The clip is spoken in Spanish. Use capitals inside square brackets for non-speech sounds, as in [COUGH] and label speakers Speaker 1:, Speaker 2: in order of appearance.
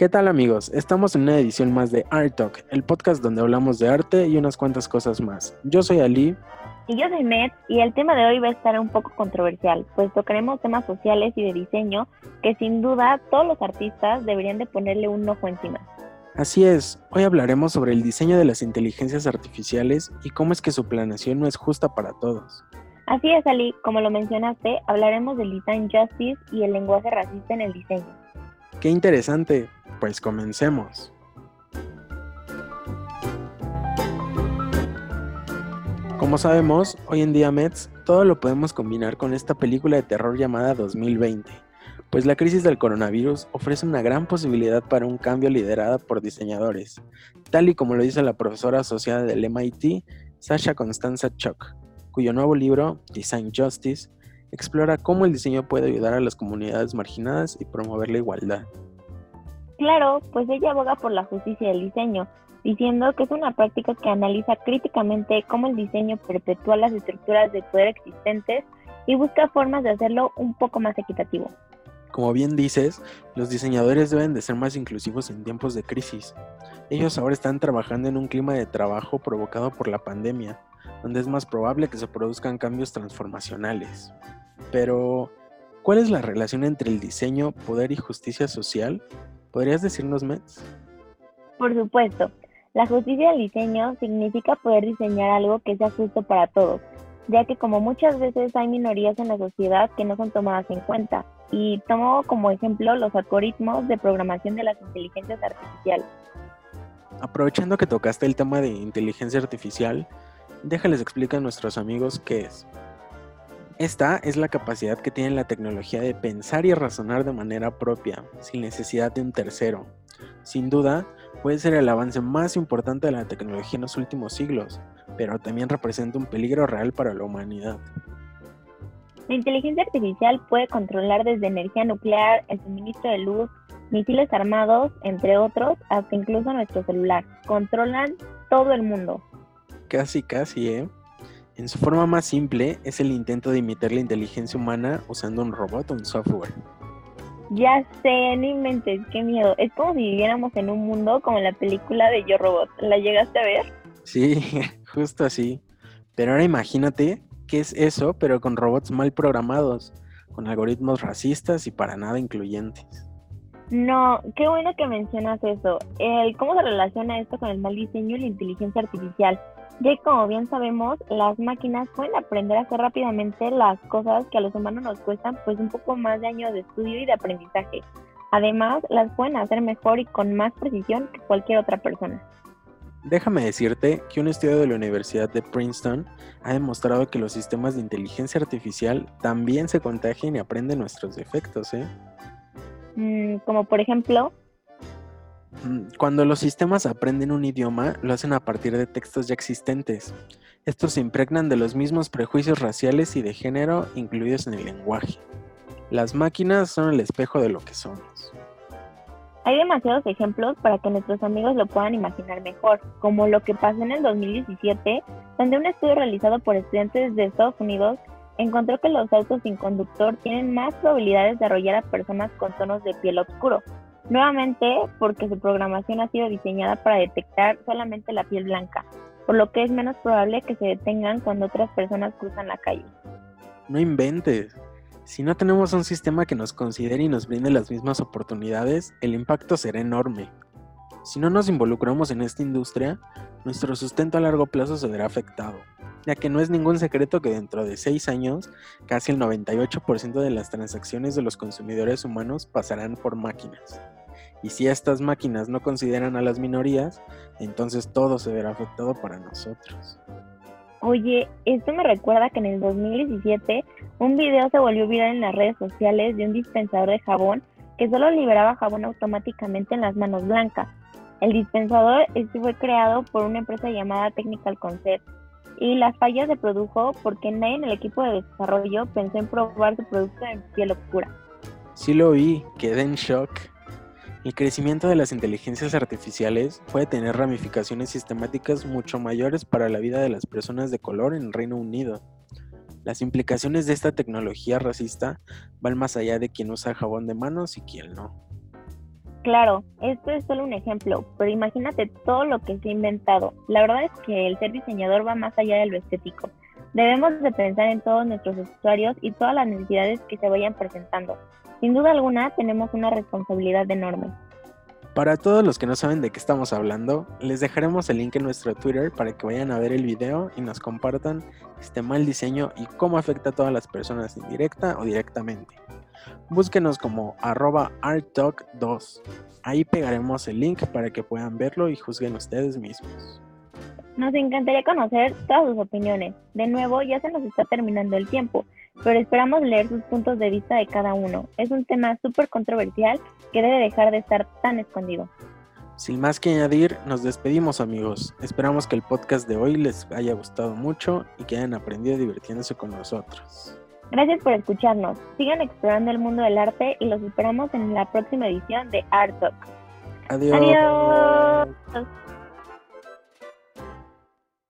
Speaker 1: ¿Qué tal amigos? Estamos en una edición más de Art Talk, el podcast donde hablamos de arte y unas cuantas cosas más. Yo soy Ali.
Speaker 2: Y yo soy Met, y el tema de hoy va a estar un poco controversial, pues tocaremos temas sociales y de diseño que sin duda todos los artistas deberían de ponerle un ojo encima.
Speaker 1: Así es, hoy hablaremos sobre el diseño de las inteligencias artificiales y cómo es que su planeación no es justa para todos.
Speaker 2: Así es, Ali, como lo mencionaste, hablaremos del design justice y el lenguaje racista en el diseño.
Speaker 1: Qué interesante, pues comencemos. Como sabemos, hoy en día Mets, todo lo podemos combinar con esta película de terror llamada 2020, pues la crisis del coronavirus ofrece una gran posibilidad para un cambio liderada por diseñadores, tal y como lo dice la profesora asociada del MIT, Sasha Constanza Chuck, cuyo nuevo libro, Design Justice, explora cómo el diseño puede ayudar a las comunidades marginadas y promover la igualdad.
Speaker 2: Claro, pues ella aboga por la justicia del diseño, diciendo que es una práctica que analiza críticamente cómo el diseño perpetúa las estructuras de poder existentes y busca formas de hacerlo un poco más equitativo.
Speaker 1: Como bien dices, los diseñadores deben de ser más inclusivos en tiempos de crisis. Ellos ahora están trabajando en un clima de trabajo provocado por la pandemia, donde es más probable que se produzcan cambios transformacionales. Pero, ¿cuál es la relación entre el diseño, poder y justicia social? ¿Podrías decirnos, Mets?
Speaker 2: Por supuesto, la justicia del diseño significa poder diseñar algo que sea justo para todos, ya que como muchas veces hay minorías en la sociedad que no son tomadas en cuenta, y tomo como ejemplo los algoritmos de programación de las inteligencias artificiales.
Speaker 1: Aprovechando que tocaste el tema de inteligencia artificial, déjales explicar a nuestros amigos qué es. Esta es la capacidad que tiene la tecnología de pensar y razonar de manera propia, sin necesidad de un tercero. Sin duda, puede ser el avance más importante de la tecnología en los últimos siglos, pero también representa un peligro real para la humanidad.
Speaker 2: La inteligencia artificial puede controlar desde energía nuclear, el suministro de luz, misiles armados, entre otros, hasta incluso nuestro celular. Controlan todo el mundo.
Speaker 1: Casi, casi, ¿eh? En su forma más simple, es el intento de imitar la inteligencia humana usando un robot o un software.
Speaker 2: Ya sé, no inventes, qué miedo. Es como si viviéramos en un mundo como en la película de Yo Robot. ¿La llegaste a ver?
Speaker 1: Sí, [LAUGHS] justo así. Pero ahora imagínate qué es eso, pero con robots mal programados, con algoritmos racistas y para nada incluyentes.
Speaker 2: No, qué bueno que mencionas eso. El, ¿Cómo se relaciona esto con el mal diseño y la inteligencia artificial? Ya como bien sabemos, las máquinas pueden aprender a hacer rápidamente las cosas que a los humanos nos cuestan pues un poco más de años de estudio y de aprendizaje. Además, las pueden hacer mejor y con más precisión que cualquier otra persona.
Speaker 1: Déjame decirte que un estudio de la Universidad de Princeton ha demostrado que los sistemas de inteligencia artificial también se contagian y aprenden nuestros defectos, ¿eh?
Speaker 2: Mm, como por ejemplo,
Speaker 1: cuando los sistemas aprenden un idioma, lo hacen a partir de textos ya existentes. Estos se impregnan de los mismos prejuicios raciales y de género incluidos en el lenguaje. Las máquinas son el espejo de lo que somos.
Speaker 2: Hay demasiados ejemplos para que nuestros amigos lo puedan imaginar mejor, como lo que pasó en el 2017, donde un estudio realizado por estudiantes de Estados Unidos encontró que los autos sin conductor tienen más probabilidades de arrollar a personas con tonos de piel oscuro, Nuevamente, porque su programación ha sido diseñada para detectar solamente la piel blanca, por lo que es menos probable que se detengan cuando otras personas cruzan la calle.
Speaker 1: No inventes. Si no tenemos un sistema que nos considere y nos brinde las mismas oportunidades, el impacto será enorme. Si no nos involucramos en esta industria, nuestro sustento a largo plazo se verá afectado, ya que no es ningún secreto que dentro de 6 años, casi el 98% de las transacciones de los consumidores humanos pasarán por máquinas. Y si estas máquinas no consideran a las minorías, entonces todo se verá afectado para nosotros.
Speaker 2: Oye, esto me recuerda que en el 2017 un video se volvió viral en las redes sociales de un dispensador de jabón que solo liberaba jabón automáticamente en las manos blancas. El dispensador este fue creado por una empresa llamada Technical Concept y las fallas se produjo porque nadie en el equipo de desarrollo pensó en probar su producto en piel oscura.
Speaker 1: Sí lo vi, quedé en shock. El crecimiento de las inteligencias artificiales puede tener ramificaciones sistemáticas mucho mayores para la vida de las personas de color en el Reino Unido. Las implicaciones de esta tecnología racista van más allá de quien usa jabón de manos y quien no.
Speaker 2: Claro, esto es solo un ejemplo, pero imagínate todo lo que se ha inventado. La verdad es que el ser diseñador va más allá de lo estético. Debemos de pensar en todos nuestros usuarios y todas las necesidades que se vayan presentando. Sin duda alguna, tenemos una responsabilidad enorme.
Speaker 1: Para todos los que no saben de qué estamos hablando, les dejaremos el link en nuestro Twitter para que vayan a ver el video y nos compartan este mal diseño y cómo afecta a todas las personas indirecta o directamente. Búsquenos como arroba arttalk2. Ahí pegaremos el link para que puedan verlo y juzguen ustedes mismos.
Speaker 2: Nos encantaría conocer todas sus opiniones. De nuevo, ya se nos está terminando el tiempo, pero esperamos leer sus puntos de vista de cada uno. Es un tema súper controversial que debe dejar de estar tan escondido.
Speaker 1: Sin más que añadir, nos despedimos amigos. Esperamos que el podcast de hoy les haya gustado mucho y que hayan aprendido divirtiéndose con nosotros.
Speaker 2: Gracias por escucharnos. Sigan explorando el mundo del arte y los esperamos en la próxima edición de Art Talk.
Speaker 1: Adiós.
Speaker 2: Adiós.